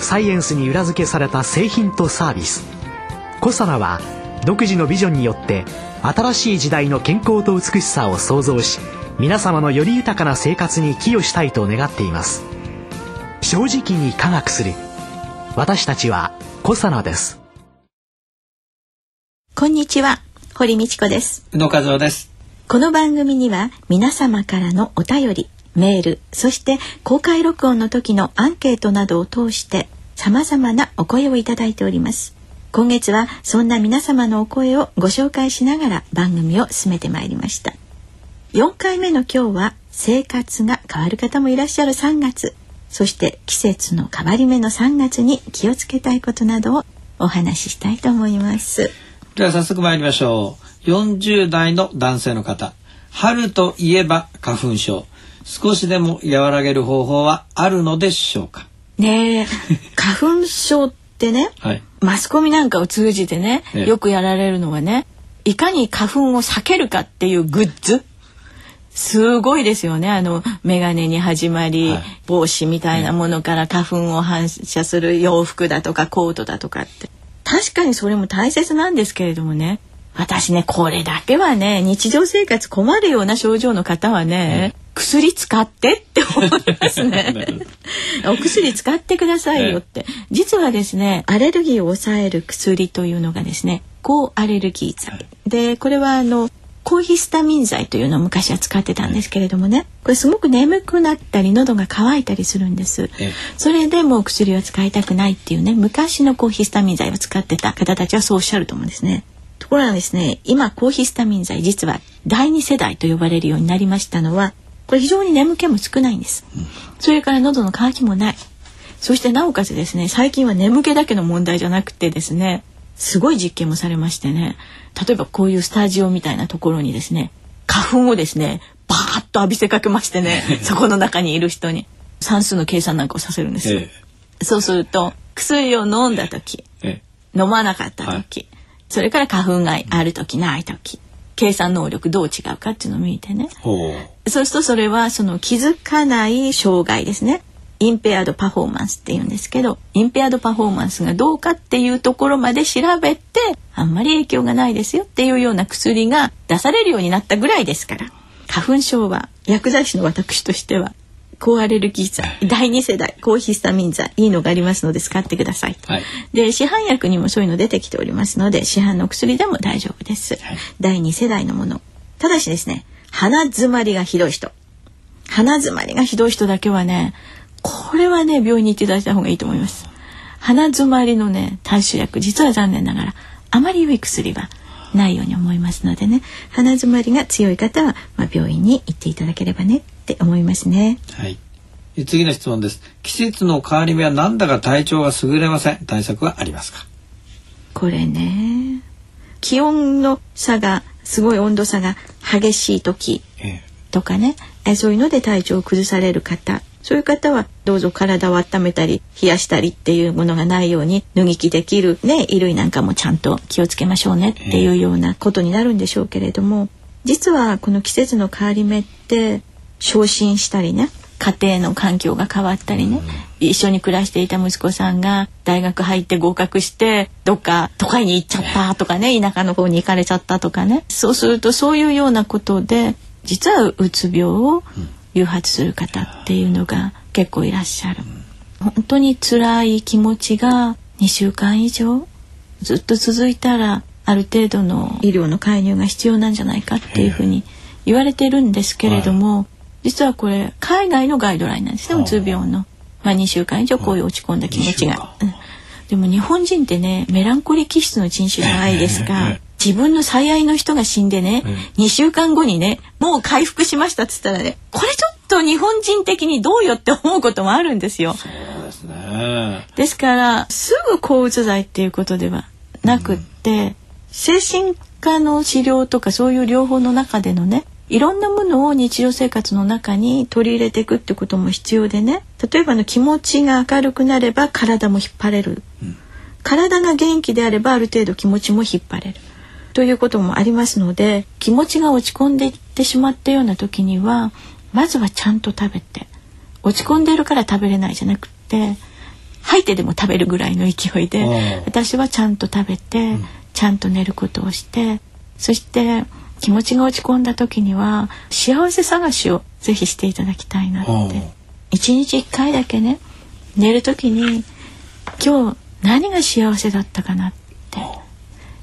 サイエンスに裏付けされた製品とサービス。コサナは独自のビジョンによって新しい時代の健康と美しさを創造し皆様のより豊かな生活に寄与したいと願っています。正直に科学する。私たちはコサナです。こんにちは。堀道子です。宇野和夫です。この番組には皆様からのお便りメールそして公開録音の時のアンケートなどを通して様々なお声をいただいております。今月はそんな皆様のお声をご紹介しながら番組を進めてまいりました。4回目の今日は生活が変わる方もいらっしゃる3月。そして季節の変わり目の3月に気をつけたいことなどをお話ししたいと思います。では早速参りましょう。40代の男性の方。春といえば花粉症。少しでも和らげる方法はあるのでしょうか？ねえ。花粉症ってね、はい、マスコミなんかを通じてね、よくやられるのはねいかに花粉を避けるかっていうグッズ。すごいですよね。あの眼鏡に始まり、はい、帽子みたいなものから花粉を反射する洋服だとかコートだとかって。確かにそれも大切なんですけれどもね私ねこれだけはね日常生活困るような症状の方はね、薬使ってって思いますね。お薬使ってくださいよって、実はですねアレルギーを抑える薬というのがですね抗アレルギー剤。でこれはあの抗ヒスタミン剤というのを昔は使ってたんですけれどもねこれすごく眠くなったり喉が渇いたりするんです。それでもう薬を使いたくないっていうね昔の抗ヒスタミン剤を使ってた方たちはそうおっしゃると思うんですねところがですね今抗ヒスタミン剤実は第二世代と呼ばれるようになりましたのはこれ非常に眠気も少ないんです、それから喉の渇きもない。そしてなおかつですね最近は眠気だけの問題じゃなくてですねすごい実験もされましてね例えばこういうスタジオみたいなところにですね花粉をですねバーッと浴びせかけましてね そこの中にいる人に算数の計算なんかをさせるんですよ、ええ、そうすると薬を飲んだ時、え、飲まなかった時、はい、それから花粉がある時ない時。計算能力どう違うかっていうのを見てね。そうするとそれはその気づかない障害ですね。インペアードパフォーマンスって言うんですけどインペアードパフォーマンスがどうかっていうところまで調べてあんまり影響がないですよっていうような薬が出されるようになったぐらいですから。花粉症は薬剤師の私としては抗アレルギー剤第2世代抗ヒスタミン剤いいのがありますので使ってください、はい、で市販薬にもそういうの出てきておりますので市販の薬でも大丈夫です、はい、第2世代のもの。ただしですね鼻詰まりがひどい人。鼻詰まりがひどい人だけはねこれはね病院に行っていただいた方がいいと思います。鼻詰まりのね対処薬実は残念ながらあまり良い薬はないように思いますのでね鼻詰まりが強い方は、まあ、病院に行っていただければねって思いますね。はい。次の質問です。季節の変わり目はなんだか体調が優れません。対策はありますか？これね気温の差がすごい温度差が激しい時とかね、えそういうので体調を崩される方そういう方はどうぞ体を温めたり冷やしたりっていうものがないように脱ぎ着できるね衣類なんかもちゃんと気をつけましょうねっていうようなことになるんでしょうけれども実はこの季節の変わり目って昇進したりね家庭の環境が変わったりね、一緒に暮らしていた息子さんが大学入って合格してどっか都会に行っちゃったとかね田舎の方に行かれちゃったとかね。そうするとそういうようなことで実はうつ病を誘発する方っていうのが結構いらっしゃる。本当に辛い気持ちが2週間以上ずっと続いたらある程度の医療の介入が必要なんじゃないかっていうふうに言われてるんですけれども、実はこれ海外のガイドラインなんですねうつ病の。まあ、2週間以上こういう落ち込んだ気持ちが。うん、でも日本人ってねメランコリ気質の人種じゃないですか。自分の最愛の人が死んでね、うん、2週間後にねもう回復しましたっつったらねこれちょっと日本人的にどうよって思うこともあるんですよ。ますね。ですからすぐ抗うつ剤っていうことではなくって、うん、精神科の治療とかそういう療法の中でのねいろんなものを日常生活の中に取り入れていくってことも必要でね。例えばの気持ちが明るくなれば体も引っ張れる、うん、体が元気であればある程度気持ちも引っ張れる。ということもありますので気持ちが落ち込んでいってしまったような時にはまずはちゃんと食べて落ち込んでるから食べれないじゃなくって吐いてでも食べるぐらいの勢いで私はちゃんと食べて、うん、ちゃんと寝ることをしてそして気持ちが落ち込んだ時には幸せ探しをぜひしていただきたいなって。一日一回だけね寝る時に今日何が幸せだったかなって。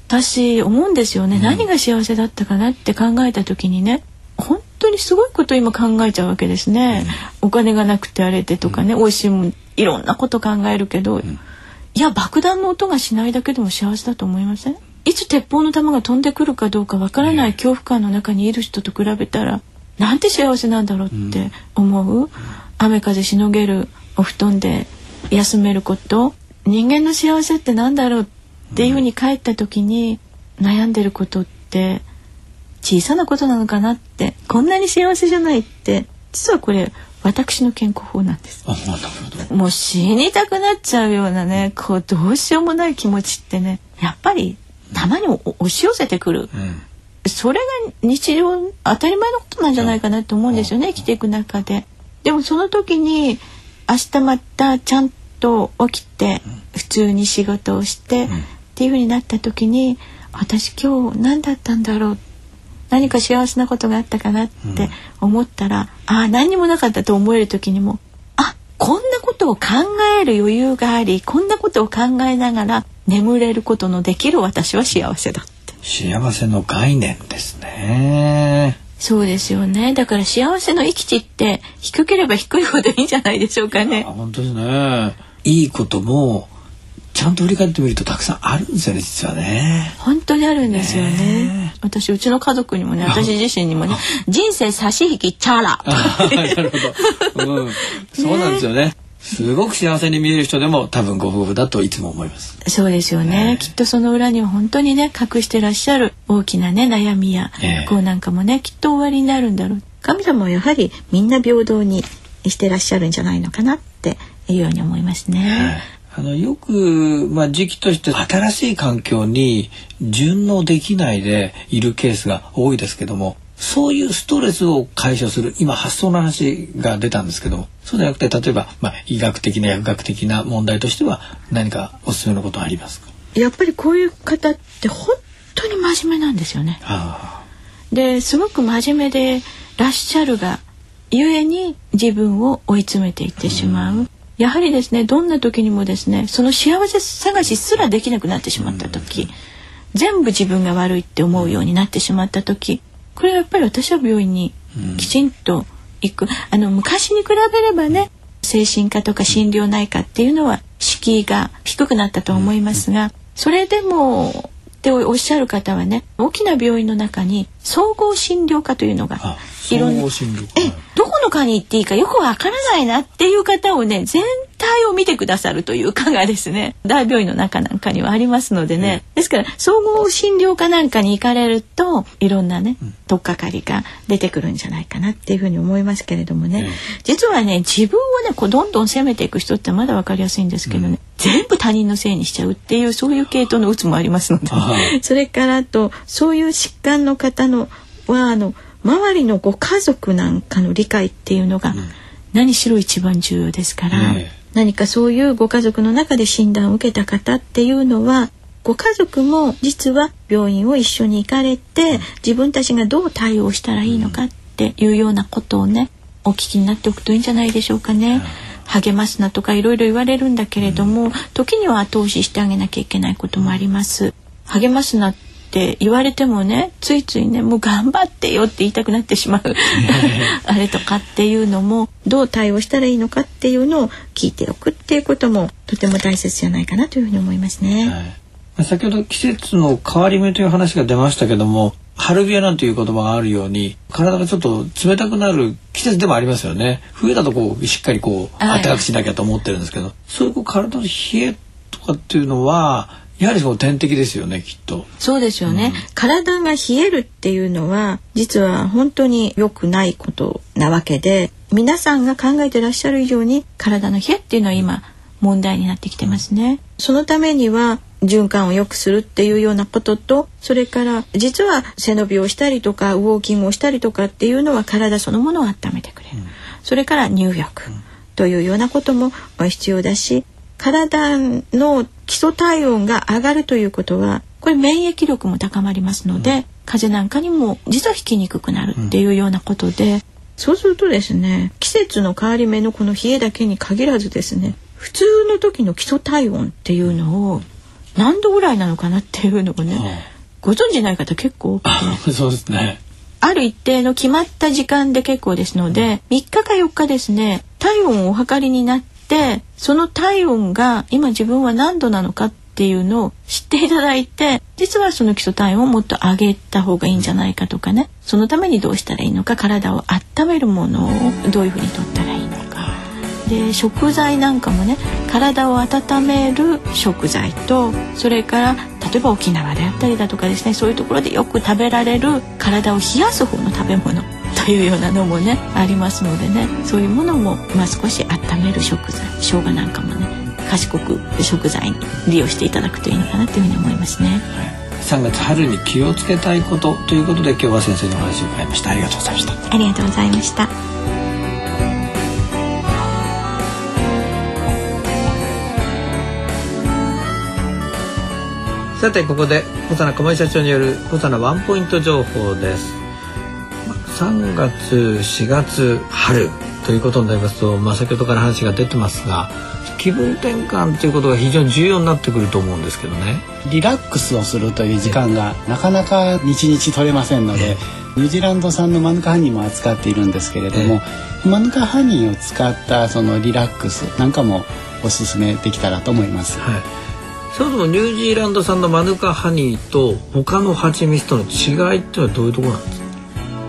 私思うんですよね、うん、何が幸せだったかなって考えた時にね本当にすごいこと今考えちゃうわけですね、うん、お金がなくてあれてとかね、うん、美味しいもんいろんなこと考えるけど、いや爆弾の音がしないだけでも幸せだと思いません？いつ鉄砲の弾が飛んでくるかどうかわからない恐怖感の中にいる人と比べたらなんて幸せなんだろうって思う、雨風しのげるお布団で休めること。人間の幸せってなんだろうっていうふうに帰った時に悩んでることって小さなことなのかなってこんなに幸せじゃないって実はこれ私の健康法なんです。もう死にたくなっちゃうようなねこうどうしようもない気持ちってねやっぱりたまに押し寄せてくる、うん、それが日常当たり前のことなんじゃないかなと思うんですよね、生きていく中で。でもその時に明日またちゃんと起きて普通に仕事をして、っていう風になった時に私今日何だったんだろう。何か幸せなことがあったかなって思ったら、うん、ああ何にもなかったと思える時にもあこんなことを考える余裕がありこんなことを考えながら眠れることのできる私は幸せだって。幸せの概念ですね。そうですよね。だから幸せの域地って低ければ低いほどいいんじゃないでしょうかね。本当ですね。いいこともちゃんと振り返ってみるとたくさんあるんですよね実はね。本当にあるんですよね、ね、私うちの家族にもね 私自身にもね人生差し引きチャラ。なるほど、うん、そうなんですよねすごく幸せに見える人でも多分ご夫婦だといつも思います。そうですよね。きっとその裏には本当にね隠してらっしゃる大きなね悩みや不幸なんかもねきっと終わりになるんだろう。神様はやはりみんな平等にしてらっしゃるんじゃないのかなっていうように思いますね。あのよく、まあ、時期として新しい環境に順応できないでいるケースが多いですけどもそういうストレスを解消する今発想の話が出たんですけどもそうじゃなくて例えば、まあ、医学的な薬学的な問題としては何かおすすめのことありますか？やっぱりこういう方って本当に真面目なんですよね。ですごく真面目でらっしゃるがゆえに自分を追い詰めていってしまう。うやはりですねどんな時にもですねその幸せ探しすらできなくなってしまった時、全部自分が悪いって思うようになってしまった時これはやっぱり私は病院にきちんと行く、あの昔に比べればね精神科とか心療内科っていうのは敷居が低くなったと思いますがそれでもっておっしゃる方はね大きな病院の中に総合診療科というのがいろんなこの科に行っていいかよくわからないなっていう方をね全体を見てくださるという科がですね 大病院の中なんかにはありますのでね、うん、ですから総合診療科なんかに行かれるといろんなね、取っかかりが出てくるんじゃないかなっていうふうに思いますけれどもね、うん、実はね自分をねこうどんどん責めていく人ってまだ分かりやすいんですけどね、うん、全部他人のせいにしちゃうっていうそういう系統のうつもありますので、ね、それからあとそういう疾患の方のはあの周りのご家族なんかの理解っていうのが何しろ一番重要ですから、ね、何かそういうご家族の中で診断を受けた方っていうのはご家族も実は病院を一緒に行かれて自分たちがどう対応したらいいのかっていうようなことをねお聞きになっておくといいんじゃないでしょうかね。励ますなとかいろいろ言われるんだけれども、時には後押ししてあげなきゃいけないこともあります。励ますなっって言われてもねついついねもう頑張ってよって言いたくなってしまう。あれとかっていうのもどう対応したらいいのかっていうのを聞いておくっていうこともとても大切じゃないかなというふうに思いますね。はい、先ほど季節の変わり目という話が出ましたけども春冷えなんていう言葉があるように体がちょっと冷たくなる季節でもありますよね。冬だとこうしっかりこう暖かくしなきゃと思ってるんですけど、はい、そういうこう体の冷えとかっていうのはやはりその天敵ですよねきっと。そうですよね、うん、体が冷えるっていうのは実は本当に良くないことなわけで皆さんが考えてらっしゃる以上に体の冷えっていうのは今問題になってきてますね。そのためには循環を良くするっていうようなこととそれから実は背伸びをしたりとかウォーキングをしたりとかっていうのは体そのものを温めてくれる、うん、それから入浴というようなことも必要だし体の基礎体温が上がるということはこれ免疫力も高まりますので、うん、風邪なんかにも実は引きにくくなるっていうようなことで、うん、そうするとですね季節の変わり目のこの冷えだけに限らずですね普通の時の基礎体温っていうのを何度ぐらいなのかなっていうのをね、ご存じない方結構多くて そうですね。ある一定の決まった時間で結構ですので、3日か4日ですね体温をお測りになってその体温が今自分は何度なのかっていうのを知っていただいて実はその基礎体温をもっと上げた方がいいんじゃないかとかね。そのためにどうしたらいいのか体を温めるものをどういうふうにとったらいいのか。で食材なんかもね体を温める食材とそれから例えば沖縄であったりだとかですねそういうところでよく食べられる体を冷やす方の食べ物。というようなのもねありますのでね。そういうものも、まあ、少し温める食材生姜なんかもね賢く食材に利用していただくといいのかなというふうに思いますね。3月春に気をつけたいことということで今日は先生のお話を伺いました。ありがとうございました。ありがとうございました。さてここで小佐奈小林社長による小佐奈ワンポイント情報です3月4月春ということになりますと、まあ、先ほどから話が出てますが気分転換ということが非常に重要になってくると思うんですけどね。リラックスをするという時間がなかなか日々取れませんので、ニュージーランド産のマヌカハニーも扱っているんですけれども、マヌカハニーを使ったそのリラックスなんかもおすすめできたらと思います。はい。そもそもニュージーランド産のマヌカハニーと他の蜂蜜との違いっていうのはどういうところなんですか？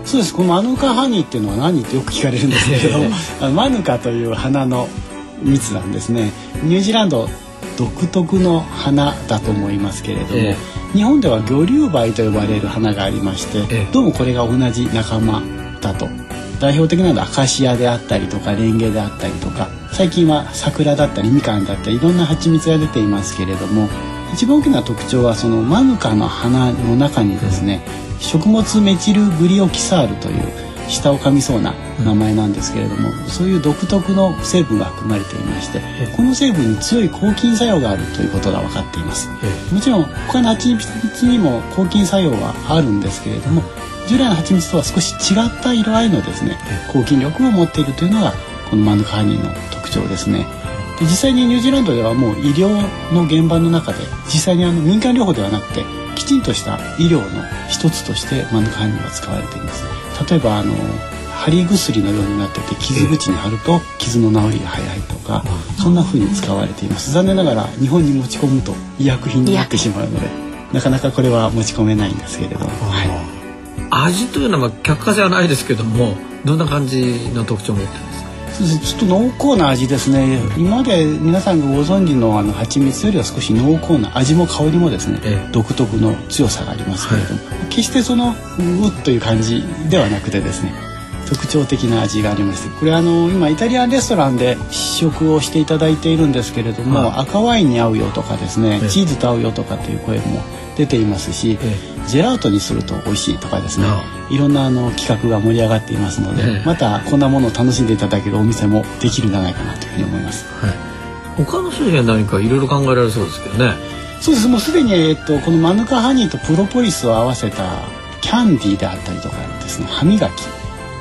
そうです。このマヌカハニーっていうのは何ってよく聞かれるんですけれども マヌカという花の蜜なんですね。ニュージーランド独特の花だと思いますけれども、え日本では魚竜梅と呼ばれる花がありまして、え。どうもこれが同じ仲間だと。代表的なのはアカシアであったりとかレンゲであったりとか最近は桜だったりみかんだったりいろんな蜂蜜が出ていますけれども一番大きな特徴はそのマヌカの花の中にですね食物メチルグリオキサールという舌を噛みそうな名前なんですけれども、そういう独特の成分が含まれていましてこの成分に強い抗菌作用があるということが分かっています。もちろん他の蜂蜜にも抗菌作用はあるんですけれども従来の蜂蜜とは少し違った色合いのですね抗菌力を持っているというのがこのマヌカハニーの特徴ですね。で実際にニュージーランドではもう医療の現場の中で実際にあの民間療法ではなくてきちんとした医療の一つとしてマヌカハニーは使われています。例えばあの貼り薬のようになってて傷口に貼ると傷の治りが早いとかそんな風に使われています。残念ながら日本に持ち込むと医薬品になってしまうのでなかなかこれは持ち込めないんですけれども、はい。味というのは客観性はないですけどもどんな感じの特徴を持ってるんですか？ちょっと濃厚な味ですね。今まで皆さんがご存知のあの蜂蜜よりは少し濃厚な味も香りもですね、ええ、独特の強さがありますけれども、はい、決してそのうっという感じではなくてですね特徴的な味がありましてこれあの今イタリアンレストランで試食をしていただいているんですけれども、はい、赤ワインに合うよとかですね、チーズと合うよとかという声も出ていますし、ジェラートにすると美味しいとかですねいろんなあの企画が盛り上がっていますので、またこんなものを楽しんでいただけるお店もできるんじゃないかなというふうに思います。はい、他の種類は何かいろいろ考えられそうですけどね。そうですもうすでに、えっと、このマヌカハニーとプロポリスを合わせたキャンディーであったりとかですね歯磨き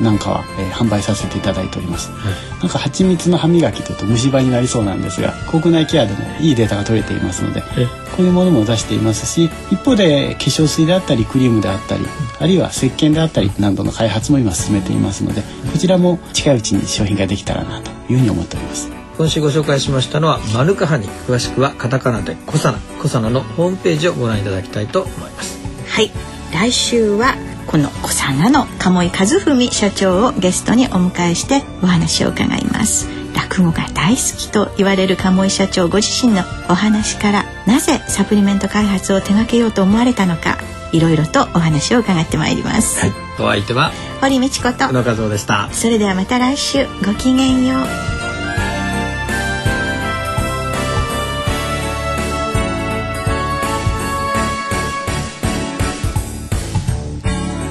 なんかは、えー、販売させていただいております、はい、なんか蜂蜜の歯磨きというと虫歯になりそうなんですが国内ケアでもいいデータが取れていますのでこういうものも出していますし一方で化粧水であったりクリームであったりあるいは石鹸であったりなどの開発も今進めていますのでこちらも近いうちに商品ができたらなというふうに思っております。今週ご紹介しましたのはマヌカハニ。詳しくはカタカナでコサナ。コサナのホームページをご覧いただきたいと思います。はい。来週はこの小佐奈の鴨井和文社長をゲストにお迎えしてお話を伺います。落語が大好きと言われる鴨井社長ご自身のお話からなぜサプリメント開発を手掛けようと思われたのかいろいろとお話を伺ってまいります、はい、お相手は？堀道子と。野和夫でした。それではまた来週。ごきげんよう